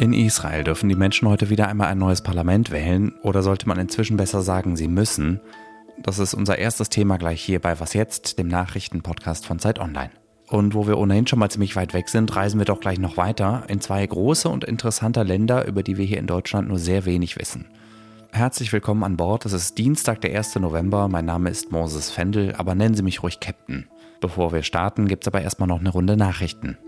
In Israel dürfen die Menschen heute wieder einmal ein neues Parlament wählen oder sollte man inzwischen besser sagen, sie müssen. Das ist unser erstes Thema gleich hier bei Was jetzt, dem Nachrichtenpodcast von Zeit Online. Und wo wir ohnehin schon mal ziemlich weit weg sind, reisen wir doch gleich noch weiter in zwei große und interessante Länder, über die wir hier in Deutschland nur sehr wenig wissen. Herzlich willkommen an Bord. Es ist Dienstag, der 1. November. Mein Name ist Moses Fendel, aber nennen Sie mich ruhig Captain. Bevor wir starten, gibt es aber erstmal noch eine Runde Nachrichten.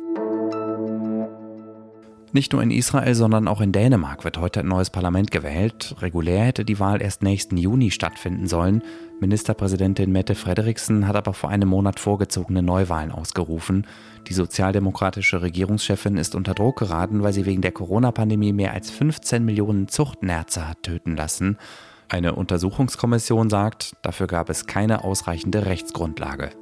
Nicht nur in Israel, sondern auch in Dänemark wird heute ein neues Parlament gewählt. Regulär hätte die Wahl erst nächsten Juni stattfinden sollen. Ministerpräsidentin Mette Frederiksen hat aber vor einem Monat vorgezogene Neuwahlen ausgerufen. Die sozialdemokratische Regierungschefin ist unter Druck geraten, weil sie wegen der Corona-Pandemie mehr als 15 Millionen Zuchtnerze hat töten lassen. Eine Untersuchungskommission sagt, dafür gab es keine ausreichende Rechtsgrundlage.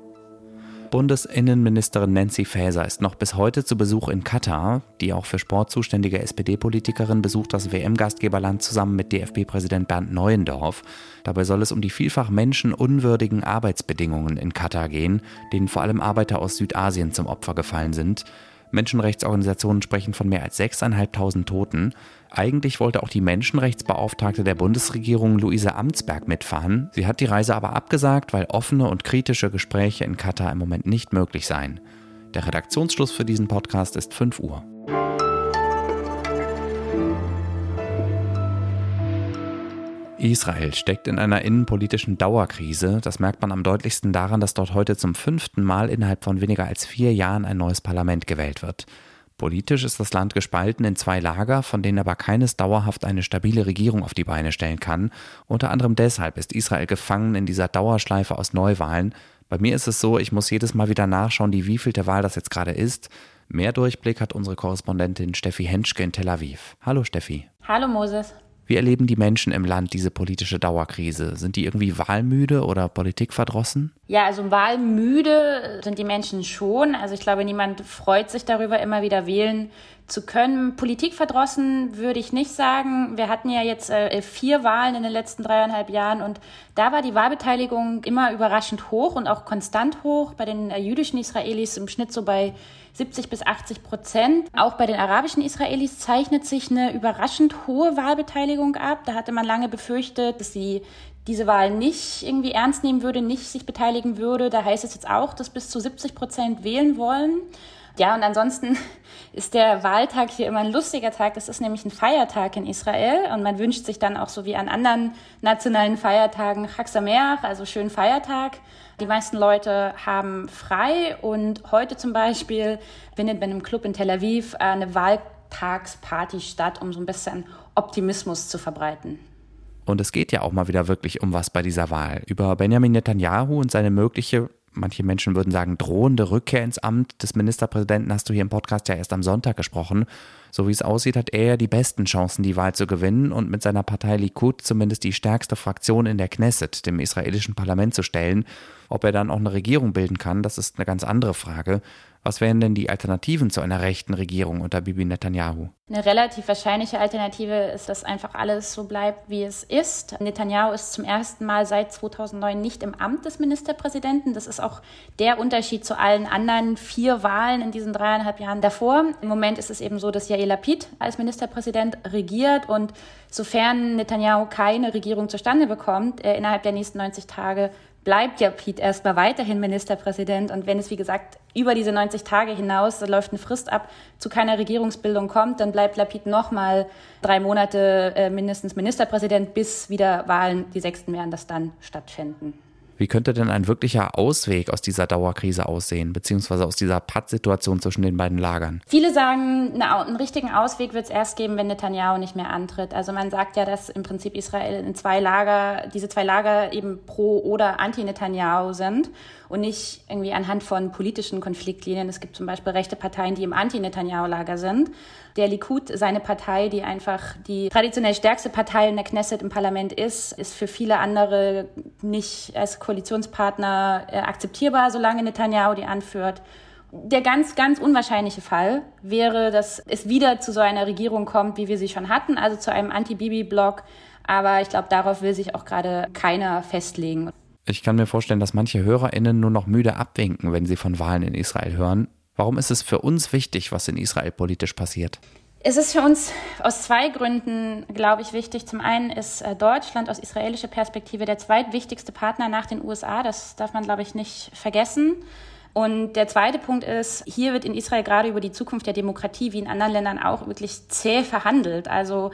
Bundesinnenministerin Nancy Faeser ist noch bis heute zu Besuch in Katar. Die auch für Sport zuständige SPD-Politikerin besucht das WM-Gastgeberland zusammen mit DFB-Präsident Bernd Neuendorf. Dabei soll es um die vielfach menschenunwürdigen Arbeitsbedingungen in Katar gehen, denen vor allem Arbeiter aus Südasien zum Opfer gefallen sind. Menschenrechtsorganisationen sprechen von mehr als 6.500 Toten. Eigentlich wollte auch die Menschenrechtsbeauftragte der Bundesregierung Luise Amtsberg mitfahren. Sie hat die Reise aber abgesagt, weil offene und kritische Gespräche in Katar im Moment nicht möglich seien. Der Redaktionsschluss für diesen Podcast ist 5 Uhr. Israel steckt in einer innenpolitischen Dauerkrise. Das merkt man am deutlichsten daran, dass dort heute zum fünften Mal innerhalb von weniger als vier Jahren ein neues Parlament gewählt wird. Politisch ist das Land gespalten in zwei Lager, von denen aber keines dauerhaft eine stabile Regierung auf die Beine stellen kann. Unter anderem deshalb ist Israel gefangen in dieser Dauerschleife aus Neuwahlen. Bei mir ist es so, ich muss jedes Mal wieder nachschauen, die wievielte Wahl das jetzt gerade ist. Mehr Durchblick hat unsere Korrespondentin Steffi Henschke in Tel Aviv. Hallo Steffi. Hallo Moses. Wie erleben die Menschen im Land diese politische Dauerkrise? Sind die irgendwie wahlmüde oder politikverdrossen? Ja, also wahlmüde sind die Menschen schon. Also ich glaube, niemand freut sich darüber, immer wieder wählen zu können. Politikverdrossen würde ich nicht sagen. Wir hatten ja jetzt äh, vier Wahlen in den letzten dreieinhalb Jahren und da war die Wahlbeteiligung immer überraschend hoch und auch konstant hoch. Bei den äh, jüdischen Israelis im Schnitt so bei 70 bis 80 Prozent. Auch bei den arabischen Israelis zeichnet sich eine überraschend hohe Wahlbeteiligung ab. Da hatte man lange befürchtet, dass sie diese Wahl nicht irgendwie ernst nehmen würde, nicht sich beteiligen würde. Da heißt es jetzt auch, dass bis zu 70 Prozent wählen wollen. Ja, und ansonsten ist der Wahltag hier immer ein lustiger Tag. Das ist nämlich ein Feiertag in Israel und man wünscht sich dann auch so wie an anderen nationalen Feiertagen Chag Sameach, also schönen Feiertag. Die meisten Leute haben frei und heute zum Beispiel findet bei einem Club in Tel Aviv eine Wahltagsparty statt, um so ein bisschen Optimismus zu verbreiten. Und es geht ja auch mal wieder wirklich um was bei dieser Wahl. Über Benjamin Netanyahu und seine mögliche manche Menschen würden sagen, drohende Rückkehr ins Amt des Ministerpräsidenten hast du hier im Podcast ja erst am Sonntag gesprochen. So wie es aussieht, hat er ja die besten Chancen, die Wahl zu gewinnen und mit seiner Partei Likud zumindest die stärkste Fraktion in der Knesset, dem israelischen Parlament, zu stellen. Ob er dann auch eine Regierung bilden kann, das ist eine ganz andere Frage. Was wären denn die Alternativen zu einer rechten Regierung unter Bibi Netanyahu? Eine relativ wahrscheinliche Alternative ist, dass einfach alles so bleibt, wie es ist. Netanyahu ist zum ersten Mal seit 2009 nicht im Amt des Ministerpräsidenten. Das ist auch der Unterschied zu allen anderen vier Wahlen in diesen dreieinhalb Jahren davor. Im Moment ist es eben so, dass Yair Lapid als Ministerpräsident regiert und sofern Netanyahu keine Regierung zustande bekommt, er innerhalb der nächsten 90 Tage bleibt Pete erstmal weiterhin Ministerpräsident. Und wenn es, wie gesagt, über diese 90 Tage hinaus, da läuft eine Frist ab, zu keiner Regierungsbildung kommt, dann bleibt Lapid nochmal drei Monate äh, mindestens Ministerpräsident, bis wieder Wahlen, die sechsten werden das dann stattfinden. Wie könnte denn ein wirklicher Ausweg aus dieser Dauerkrise aussehen, beziehungsweise aus dieser Pattsituation zwischen den beiden Lagern? Viele sagen, na, einen richtigen Ausweg wird es erst geben, wenn Netanyahu nicht mehr antritt. Also man sagt ja, dass im Prinzip Israel in zwei Lager, diese zwei Lager eben pro oder anti-Netanyahu sind und nicht irgendwie anhand von politischen Konfliktlinien. Es gibt zum Beispiel rechte Parteien, die im Anti-Netanyahu-Lager sind. Der Likud, seine Partei, die einfach die traditionell stärkste Partei in der Knesset im Parlament ist, ist für viele andere nicht als Koalitionspartner äh, akzeptierbar, solange Netanyahu die anführt. Der ganz, ganz unwahrscheinliche Fall wäre, dass es wieder zu so einer Regierung kommt, wie wir sie schon hatten, also zu einem Anti-Bibi-Block. Aber ich glaube, darauf will sich auch gerade keiner festlegen. Ich kann mir vorstellen, dass manche HörerInnen nur noch müde abwinken, wenn sie von Wahlen in Israel hören. Warum ist es für uns wichtig, was in Israel politisch passiert? Es ist für uns aus zwei Gründen, glaube ich, wichtig. Zum einen ist äh, Deutschland aus israelischer Perspektive der zweitwichtigste Partner nach den USA. Das darf man, glaube ich, nicht vergessen. Und der zweite Punkt ist, hier wird in Israel gerade über die Zukunft der Demokratie wie in anderen Ländern auch wirklich zäh verhandelt. Also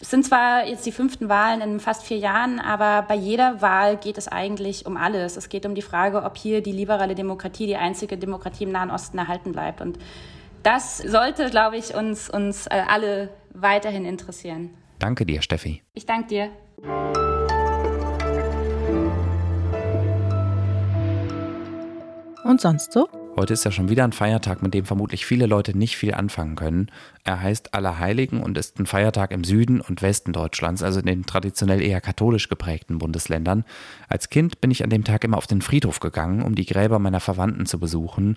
es sind zwar jetzt die fünften Wahlen in fast vier Jahren, aber bei jeder Wahl geht es eigentlich um alles. Es geht um die Frage, ob hier die liberale Demokratie, die einzige Demokratie im Nahen Osten erhalten bleibt. Und das sollte, glaube ich, uns, uns äh, alle weiterhin interessieren. Danke dir, Steffi. Ich danke dir. Und sonst so? Heute ist ja schon wieder ein Feiertag, mit dem vermutlich viele Leute nicht viel anfangen können. Er heißt Allerheiligen und ist ein Feiertag im Süden und Westen Deutschlands, also in den traditionell eher katholisch geprägten Bundesländern. Als Kind bin ich an dem Tag immer auf den Friedhof gegangen, um die Gräber meiner Verwandten zu besuchen.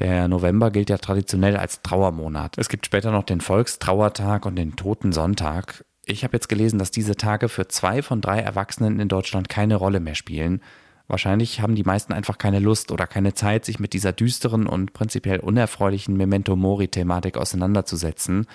Der November gilt ja traditionell als Trauermonat. Es gibt später noch den Volkstrauertag und den Totensonntag. Ich habe jetzt gelesen, dass diese Tage für zwei von drei Erwachsenen in Deutschland keine Rolle mehr spielen. Wahrscheinlich haben die meisten einfach keine Lust oder keine Zeit, sich mit dieser düsteren und prinzipiell unerfreulichen Memento Mori-Thematik auseinanderzusetzen.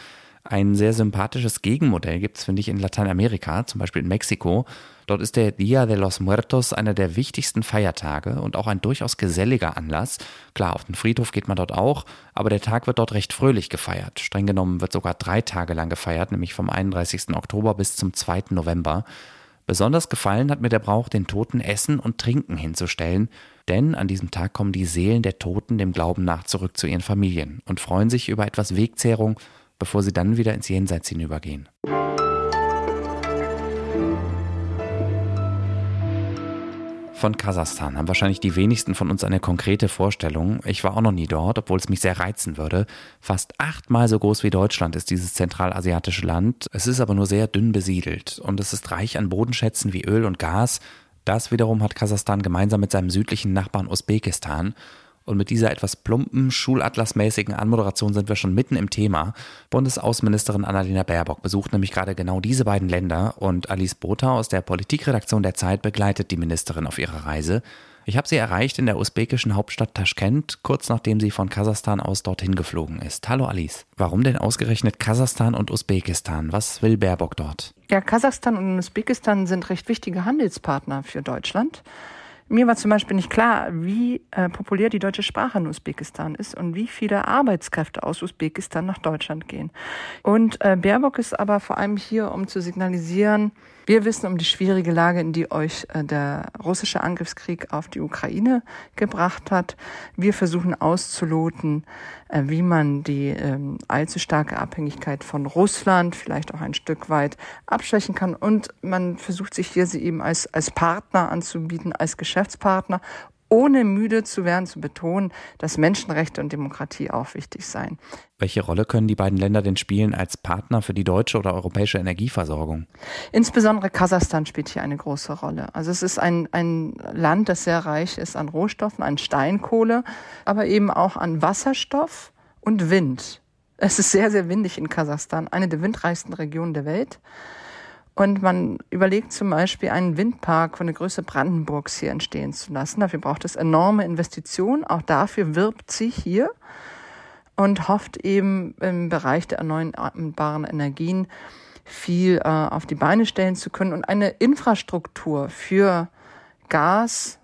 Ein sehr sympathisches Gegenmodell gibt es, finde ich, in Lateinamerika, zum Beispiel in Mexiko. Dort ist der Dia de los Muertos einer der wichtigsten Feiertage und auch ein durchaus geselliger Anlass. Klar, auf den Friedhof geht man dort auch, aber der Tag wird dort recht fröhlich gefeiert. Streng genommen wird sogar drei Tage lang gefeiert, nämlich vom 31. Oktober bis zum 2. November. Besonders gefallen hat mir der Brauch, den Toten Essen und Trinken hinzustellen, denn an diesem Tag kommen die Seelen der Toten dem Glauben nach zurück zu ihren Familien und freuen sich über etwas Wegzehrung, bevor sie dann wieder ins Jenseits hinübergehen. Von Kasachstan haben wahrscheinlich die wenigsten von uns eine konkrete Vorstellung. Ich war auch noch nie dort, obwohl es mich sehr reizen würde. Fast achtmal so groß wie Deutschland ist dieses zentralasiatische Land. Es ist aber nur sehr dünn besiedelt und es ist reich an Bodenschätzen wie Öl und Gas. Das wiederum hat Kasachstan gemeinsam mit seinem südlichen Nachbarn Usbekistan. Und mit dieser etwas plumpen, schulatlasmäßigen Anmoderation sind wir schon mitten im Thema. Bundesaußenministerin Annalena Baerbock besucht nämlich gerade genau diese beiden Länder und Alice Botha aus der Politikredaktion der Zeit begleitet die Ministerin auf ihrer Reise. Ich habe sie erreicht in der usbekischen Hauptstadt Taschkent, kurz nachdem sie von Kasachstan aus dorthin geflogen ist. Hallo Alice. Warum denn ausgerechnet Kasachstan und Usbekistan? Was will Baerbock dort? Ja, Kasachstan und Usbekistan sind recht wichtige Handelspartner für Deutschland. Mir war zum Beispiel nicht klar, wie äh, populär die deutsche Sprache in Usbekistan ist und wie viele Arbeitskräfte aus Usbekistan nach Deutschland gehen. Und äh, Baerbock ist aber vor allem hier, um zu signalisieren, wir wissen um die schwierige Lage, in die euch äh, der russische Angriffskrieg auf die Ukraine gebracht hat. Wir versuchen auszuloten, äh, wie man die ähm, allzu starke Abhängigkeit von Russland vielleicht auch ein Stück weit abschwächen kann. Und man versucht sich hier sie eben als, als Partner anzubieten, als Geschäftspartner ohne müde zu werden, zu betonen, dass Menschenrechte und Demokratie auch wichtig seien. Welche Rolle können die beiden Länder denn spielen als Partner für die deutsche oder europäische Energieversorgung? Insbesondere Kasachstan spielt hier eine große Rolle. Also es ist ein, ein Land, das sehr reich ist an Rohstoffen, an Steinkohle, aber eben auch an Wasserstoff und Wind. Es ist sehr, sehr windig in Kasachstan, eine der windreichsten Regionen der Welt. Und man überlegt zum Beispiel, einen Windpark von der Größe Brandenburgs hier entstehen zu lassen. Dafür braucht es enorme Investitionen. Auch dafür wirbt sie hier und hofft eben im Bereich der erneuerbaren Energien viel äh, auf die Beine stellen zu können und eine Infrastruktur für Gas,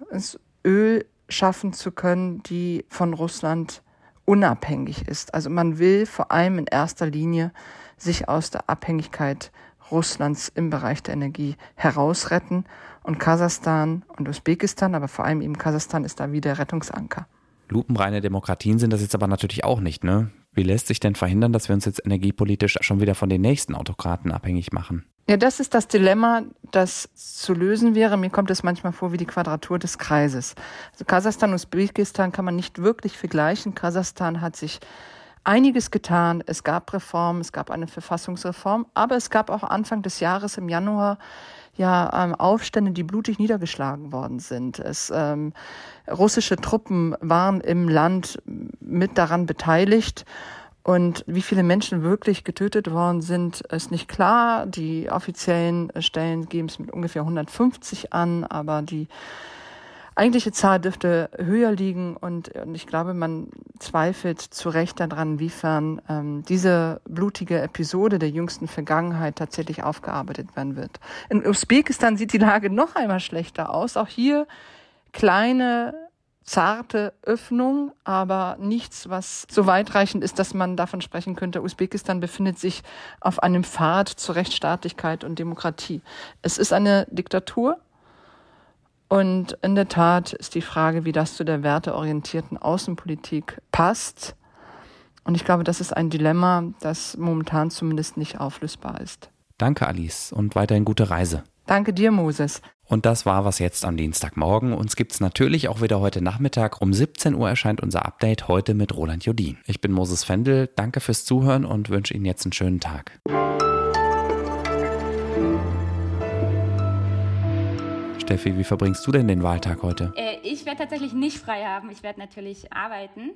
Öl schaffen zu können, die von Russland unabhängig ist. Also man will vor allem in erster Linie sich aus der Abhängigkeit Russlands im Bereich der Energie herausretten. Und Kasachstan und Usbekistan, aber vor allem eben Kasachstan ist da wie der Rettungsanker. Lupenreine Demokratien sind das jetzt aber natürlich auch nicht, ne? Wie lässt sich denn verhindern, dass wir uns jetzt energiepolitisch schon wieder von den nächsten Autokraten abhängig machen? Ja, das ist das Dilemma, das zu lösen wäre. Mir kommt es manchmal vor wie die Quadratur des Kreises. Also Kasachstan und Usbekistan kann man nicht wirklich vergleichen. Kasachstan hat sich einiges getan. Es gab Reformen, es gab eine Verfassungsreform, aber es gab auch Anfang des Jahres im Januar ja ähm, Aufstände, die blutig niedergeschlagen worden sind. Es, ähm, russische Truppen waren im Land mit daran beteiligt. Und wie viele Menschen wirklich getötet worden sind, ist nicht klar. Die offiziellen Stellen geben es mit ungefähr 150 an, aber die eigentliche Zahl dürfte höher liegen und, und ich glaube, man zweifelt zu Recht daran, inwiefern ähm, diese blutige Episode der jüngsten Vergangenheit tatsächlich aufgearbeitet werden wird. In Usbekistan sieht die Lage noch einmal schlechter aus. Auch hier kleine zarte Öffnung, aber nichts, was so weitreichend ist, dass man davon sprechen könnte, Usbekistan befindet sich auf einem Pfad zur Rechtsstaatlichkeit und Demokratie. Es ist eine Diktatur und in der Tat ist die Frage, wie das zu der werteorientierten Außenpolitik passt. Und ich glaube, das ist ein Dilemma, das momentan zumindest nicht auflösbar ist. Danke, Alice, und weiterhin gute Reise. Danke dir, Moses. Und das war was jetzt am Dienstagmorgen. Uns gibt's natürlich auch wieder heute Nachmittag. Um 17 Uhr erscheint unser Update heute mit Roland Jodin. Ich bin Moses Fendel. Danke fürs Zuhören und wünsche Ihnen jetzt einen schönen Tag. Steffi, wie verbringst du denn den Wahltag heute? Äh, ich werde tatsächlich nicht frei haben. Ich werde natürlich arbeiten.